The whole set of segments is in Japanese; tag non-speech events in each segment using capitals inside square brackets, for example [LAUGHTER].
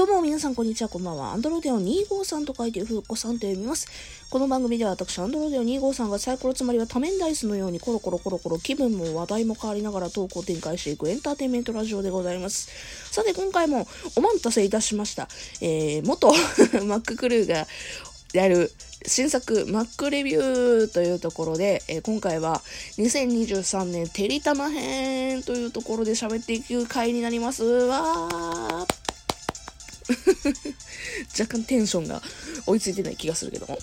どうも皆さんこんにちは、こんばんは。アンドロデオ253と書いてふうこさんと読みます。この番組では私、アンドロデオ253がサイコロつまりは多面ダイスのようにコロコロコロコロ気分も話題も変わりながらトークを展開していくエンターテインメントラジオでございます。さて今回もお待たせいたしました。えー、元マッククルーがやる新作 Mac レビューというところで、えー、今回は2023年てりたま編というところで喋っていく回になります。わー [LAUGHS] 若干テンションが追いついてない気がするけども。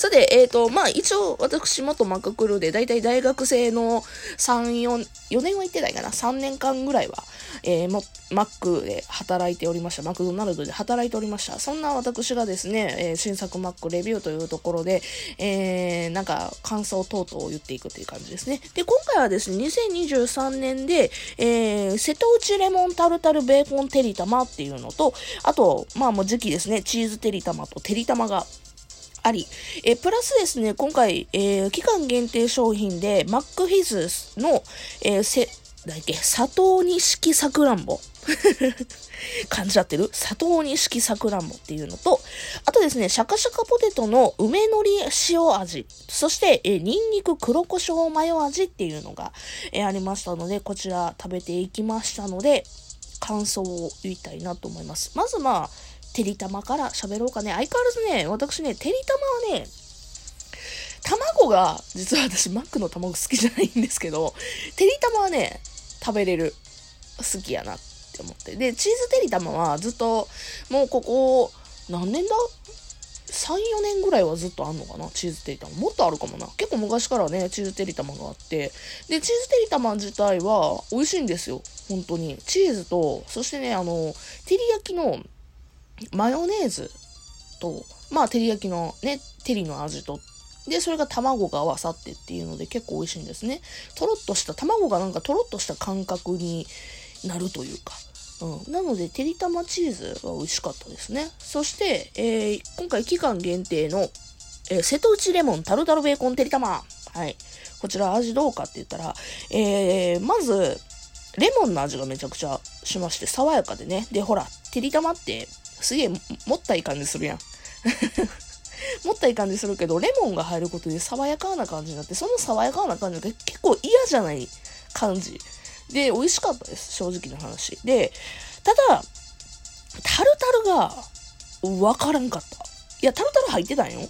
さて、えっ、ー、と、まあ、一応、私、元マククルーで、だいたい大学生の3、4、4年は行ってないかな、3年間ぐらいは、えー、も、マックで働いておりました。マクドナルドで働いておりました。そんな私がですね、えー、新作マックレビューというところで、えー、なんか、感想等々を言っていくっていう感じですね。で、今回はですね、2023年で、えー、瀬戸内レモンタルタルベーコンテリタマっていうのと、あと、まあもう時期ですね、チーズテリタマとテリタマがあり、えプラスですね、今回、えー、期間限定商品で、マックフィズの、えー、せ、だっけ、砂糖錦さくらんぼ。[LAUGHS] 感じちゃってる？砂糖錦さくらんぼっていうのと、あとですね、シャカシャカポテトの梅のり塩味、そして、えー、ニンニク黒胡椒マヨ味っていうのが、え、ありましたので、こちら食べていきましたので、感想を言いたいなと思います。まずまあ、てりたまから喋ろうかね。相変わらずね、私ね、てりたまはね、卵が、実は私、マックの卵好きじゃないんですけど、てりたまはね、食べれる。好きやなって思って。で、チーズてりたまはずっと、もうここ、何年だ ?3、4年ぐらいはずっとあんのかな？チーズてりたま。もっとあるかもな。結構昔からね、チーズてりたまがあって。で、チーズてりたま自体は美味しいんですよ。本当に。チーズと、そしてね、あの、照り焼きのマヨネーズと、まあ、照り焼きのね、照りの味と、で、それが卵が合わさってっていうので結構美味しいんですね。とろっとした、卵がなんかとろっとした感覚になるというか。うん。なので、てりたまチーズは美味しかったですね。そして、えー、今回期間限定の、えー、瀬戸内レモンタルタルベーコンてりたま。はい。こちら味どうかって言ったら、えー、まず、レモンの味がめちゃくちゃしまして、爽やかでね。で、ほら、てりたまって、すげえ、もったい感じするやん。[LAUGHS] もったい感じするけど、レモンが入ることで爽やかな感じになって、その爽やかな感じが結構嫌じゃない感じ。で、美味しかったです。正直な話。で、ただ、タルタルが、わからんかった。いや、タルタル入ってたんよ。で、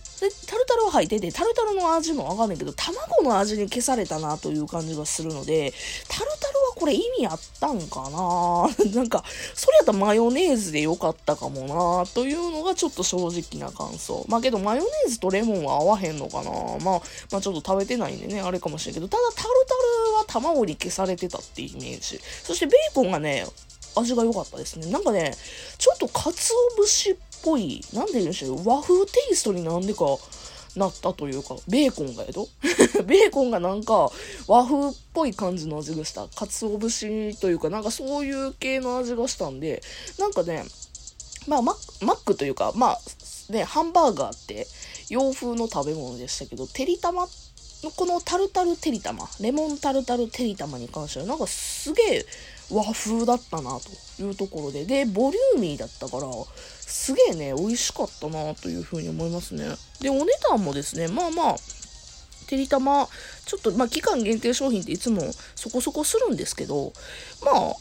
タルタルは入ってて、タルタルの味もわかんないけど、卵の味に消されたなという感じがするので、タルタルこれ意味あったんかな？[LAUGHS] なんか、それやったらマヨネーズでよかったかもなというのがちょっと正直な感想。まあけど、マヨネーズとレモンは合わへんのかな？まあ、まあちょっと食べてないんでね、あれかもしれんけど、ただタルタルは卵に消されてたってイメージ。そしてベーコンがね、味が良かったですね。なんかね、ちょっと鰹節っぽい、なんで言うんでしょう、和風テイストになんでかなったというか、ベーコンがやど [LAUGHS] ベーコンがなんか和風っぽい感じの味がした。鰹節というか、なんかそういう系の味がしたんで、なんかね、まあマックというか、まあね、ハンバーガーって洋風の食べ物でしたけど、てりたまっこのタルタルてりたま、レモンタルタルてりたまに関しては、なんかすげえ和風だったなというところで、で、ボリューミーだったから、すげえね、美味しかったなというふうに思いますね。で、お値段もですね、まあまあ、てりたま、ちょっと、まあ、期間限定商品っていつもそこそこするんですけど、まあ、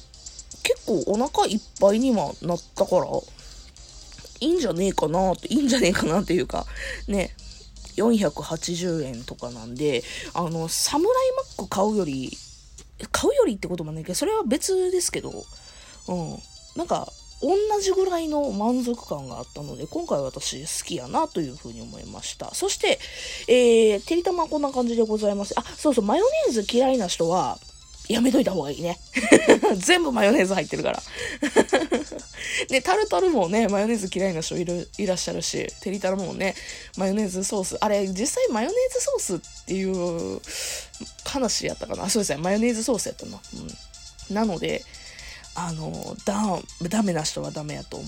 結構お腹いっぱいにはなったから、いいんじゃねえかなって、いいんじゃねえかなっていうか、ね、480円とかなんで、あの、サムライマック買うより、買うよりってこともないけど、それは別ですけど、うん。なんか、同じぐらいの満足感があったので、今回私好きやなというふうに思いました。そして、えー、てりたまこんな感じでございます。あ、そうそう、マヨネーズ嫌いな人は、やめといた方がいいね。[LAUGHS] 全部マヨネーズ入ってるから。[LAUGHS] ね、タルタルもね、マヨネーズ嫌いな人いる、いらっしゃるし、てりたるもね、マヨネーズソース。あれ、実際マヨネーズソースっていう話やったかな？そうですね、マヨネーズソースやったな。うん。なので、あの、だ、ダメな人はダメやと思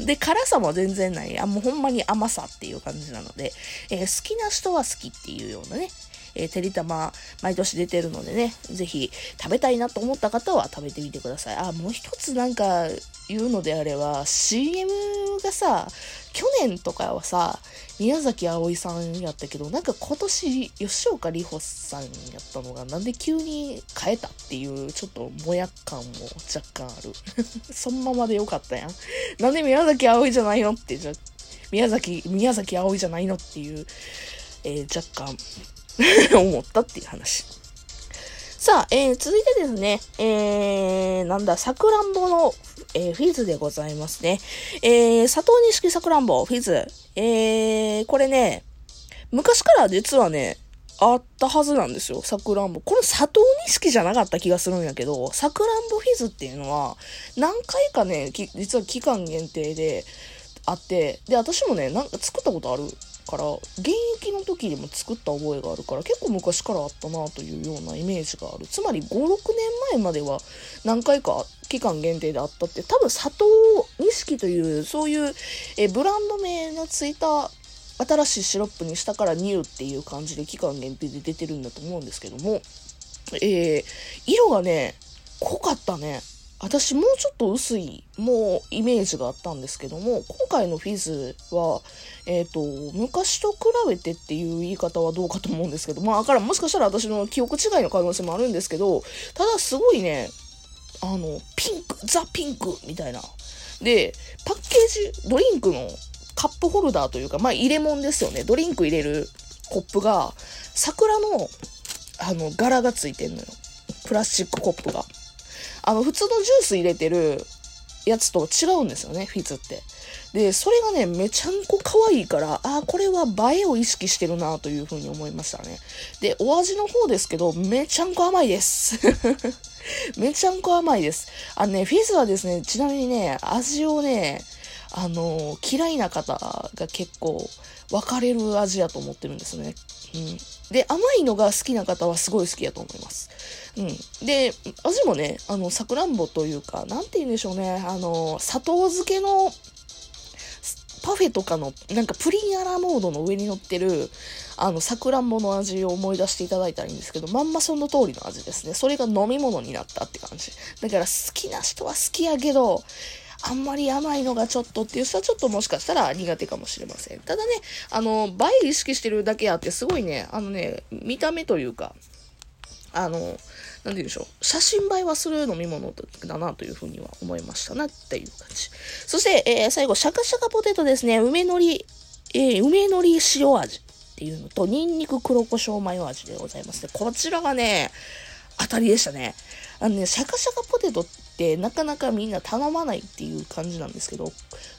う。[LAUGHS] で、辛さも全然ない。あ、もうほんまに甘さっていう感じなので、えー、好きな人は好きっていうようなね、えー、てりたま、毎年出てるのでね、ぜひ食べたいなと思った方は食べてみてください。あ、もう一つなんか言うのであれば、CM がさ、去年とかはさ、宮崎あおいさんやったけど、なんか今年、吉岡里帆さんやったのが、なんで急に変えたっていう、ちょっともや感も若干ある。[LAUGHS] そのままでよかったやん。なんで宮崎あおいじゃないのって、じゃ、宮崎、宮崎あおいじゃないのっていう、えー、若干 [LAUGHS] 思ったっていう話。さあ、えー、続いてですね、えー、なんだ、さくらんぼの、えー、フィズでございますね。えー、佐藤錦さくらんぼ、フィズ。えー、これね、昔から実はね、あったはずなんですよ、さくらんぼ。これ佐藤錦じゃなかった気がするんやけど、さくらんぼフィズっていうのは、何回かね、実は期間限定であって、で、私もね、なんか作ったことあるから現役の時でも作った覚えがあるから結構昔からあったなというようなイメージがある。つまり56年前までは何回か期間限定であったって多分佐藤錦というそういうえブランド名のついた新しいシロップにしたからニューっていう感じで期間限定で出てるんだと思うんですけども、えー、色がね濃かったね。私もうちょっと薄い、もうイメージがあったんですけども、今回のフィズは、えっ、ー、と、昔と比べてっていう言い方はどうかと思うんですけど、まあ、からもしかしたら私の記憶違いの可能性もあるんですけど、ただすごいね、あの、ピンク、ザ・ピンクみたいな。で、パッケージ、ドリンクのカップホルダーというか、まあ、入れ物ですよね。ドリンク入れるコップが、桜の、あの、柄がついてんのよ。プラスチックコップが。あの、普通のジュース入れてるやつと違うんですよね、フィズって。で、それがね、めちゃんこ可愛いから、あ、これは映えを意識してるなというふうに思いましたね。で、お味の方ですけど、めちゃんこ甘いです。[LAUGHS] めちゃんこ甘いです。あのね、フィズはですね、ちなみにね、味をね、あの、嫌いな方が結構分かれる味やと思ってるんですね。うん。で、甘いのが好きな方はすごい好きやと思います。うん。で、味もね、あの、さくらんぼというか、なんて言うんでしょうね、あの、砂糖漬けのパフェとかの、なんかプリンアラモードの上に乗ってる、あの、さくらんぼの味を思い出していただいたらいいんですけど、まんまその通りの味ですね。それが飲み物になったって感じ。だから好きな人は好きやけど、あんまり甘いのがちょっとっていう人はちょっともしかしたら苦手かもしれません。ただね、あの、映え意識してるだけあって、すごいね、あのね、見た目というか、あの、なんて言うんでしょう。写真映えはする飲み物だなというふうには思いましたなっていう感じ。そして、えー、最後、シャカシャカポテトですね。梅のり、えー、梅のり塩味っていうのと、ニンニク黒胡椒マヨ味でございますね。こちらがね、当たりでしたね。あのね、シャカシャカポテトってなかなかみんな頼まないっていう感じなんですけど、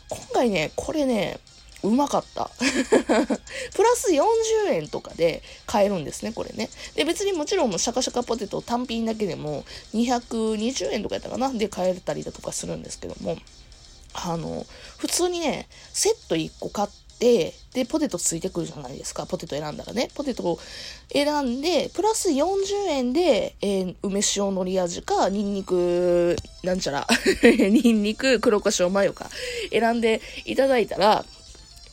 今回ね、これね、うまかった。[LAUGHS] プラス40円とかで買えるんですね、これね。で、別にもちろんシャカシャカポテト単品だけでも220円とかやったかな？で買えたりだとかするんですけども、あの、普通にね、セット1個買って、で、ポテトついてくるじゃないですか。ポテト選んだらね。ポテトを選んで、プラス40円で、えー、梅塩のり味か、ニンニク、なんちゃら、[LAUGHS] ニンニク、黒胡椒マヨか、選んでいただいたら、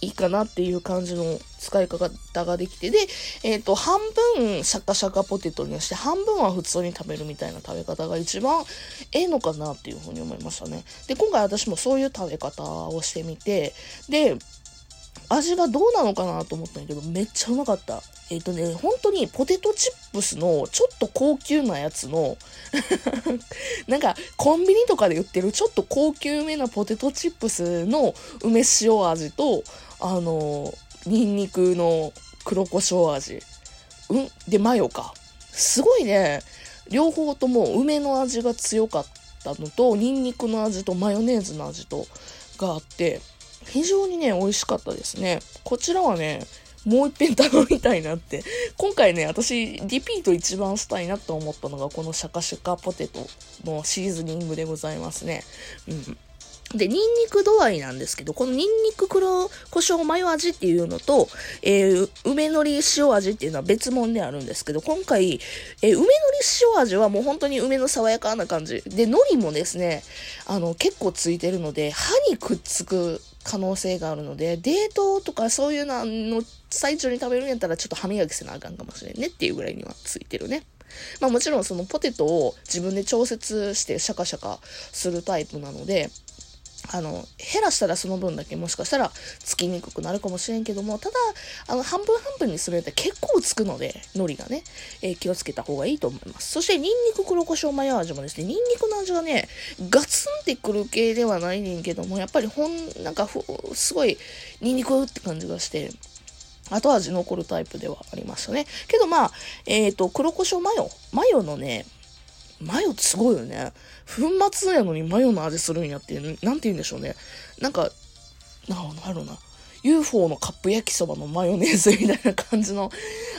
いいかなっていう感じの使い方ができて、で、えっ、ー、と、半分シャカシャカポテトにして、半分は普通に食べるみたいな食べ方が一番ええのかなっていうふうに思いましたね。で、今回私もそういう食べ方をしてみて、で、味がどうなのかなと思ったんやけど、めっちゃうまかった。えっ、ー、とね、本当にポテトチップスのちょっと高級なやつの [LAUGHS] なんかコンビニとかで売ってるちょっと高級めなポテトチップスの梅塩味と、あの、ニンニクの黒胡椒味。うん？で、マヨか。すごいね、両方とも梅の味が強かったのと、ニンニクの味とマヨネーズの味と、があって、非常にね、美味しかったですね。こちらはね、もう一遍頼みたいなって。今回ね、私、リピート一番したいなと思ったのが、このシャカシャカポテトのシーズニングでございますね。うん。で、ニンニク度合いなんですけど、このニンニク黒胡椒マヨ味っていうのと、えー、梅のり塩味っていうのは別物であるんですけど、今回、えー、梅のり塩味はもう本当に梅の爽やかな感じ。で、海苔もですね、あの、結構ついてるので、歯にくっつく可能性があるので、デートとかそういうのの最中に食べるんやったらちょっと歯磨きせなあかんかもしれんねっていうぐらいにはついてるね。まあもちろんそのポテトを自分で調節してシャカシャカするタイプなので、あの、減らしたらその分だけもしかしたらつきにくくなるかもしれんけども、ただ、あの、半分半分にするって結構つくので、海苔がね、えー、気をつけた方がいいと思います。そして、ニンニク黒胡椒マヨ味もですね、ニンニクの味がね、ガツンってくる系ではないねんけども、やっぱりほん、なんかすごい、ニンニクって感じがして、後味残るタイプではありましたね。けどまあ、えっ、ー、と、黒胡椒マヨ、マヨのね、マヨってすごいよね。粉末やのにマヨの味するんやって、なんて言うんでしょうね。なんか、なんだろうな。UFO のカップ焼きそばのマヨネーズみたいな感じの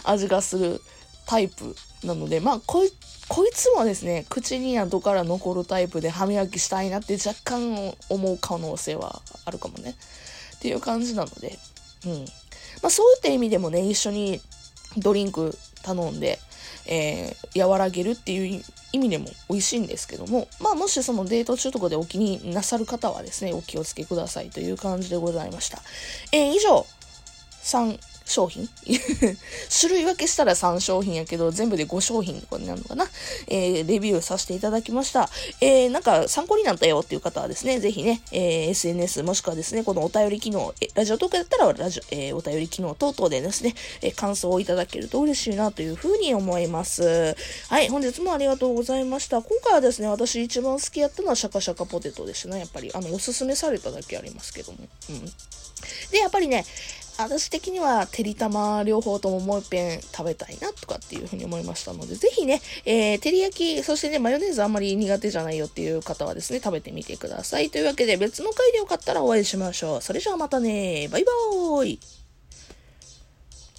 味がするタイプなので、まあ、こい、こいつはですね、口に後から残るタイプで歯磨きしたいなって若干思う可能性はあるかもね。っていう感じなので、うん。まあ、そういった意味でもね、一緒にドリンク頼んで、えー、和らげるっていう意味でも美味しいんですけども、まあもしそのデート中とかでお気になさる方はですね、お気をつけくださいという感じでございました。えー、以上、3商品？種類分けしたら3商品やけど、全部で5商品とかになるのかな？えー、レビューさせていただきました。えー、なんか参考になったよっていう方はですね、ぜひね、えー、SNS もしくはですね、このお便り機能、えラジオトークだったらラジオ、えー、お便り機能等々でですね、え、感想をいただけると嬉しいなというふうに思います。はい、本日もありがとうございました。今回はですね、私一番好きやったのはシャカシャカポテトでしたね。やっぱり、あの、おすすめされただけありますけども。うん。で、やっぱりね、私的には、てりたま両方とももう一遍食べたいなとかっていうふうに思いましたので、ぜひね、えー、照り焼き、そしてね、マヨネーズあんまり苦手じゃないよっていう方はですね、食べてみてください。というわけで、別の回でよかったらお会いしましょう。それじゃあまたね、バイバーイ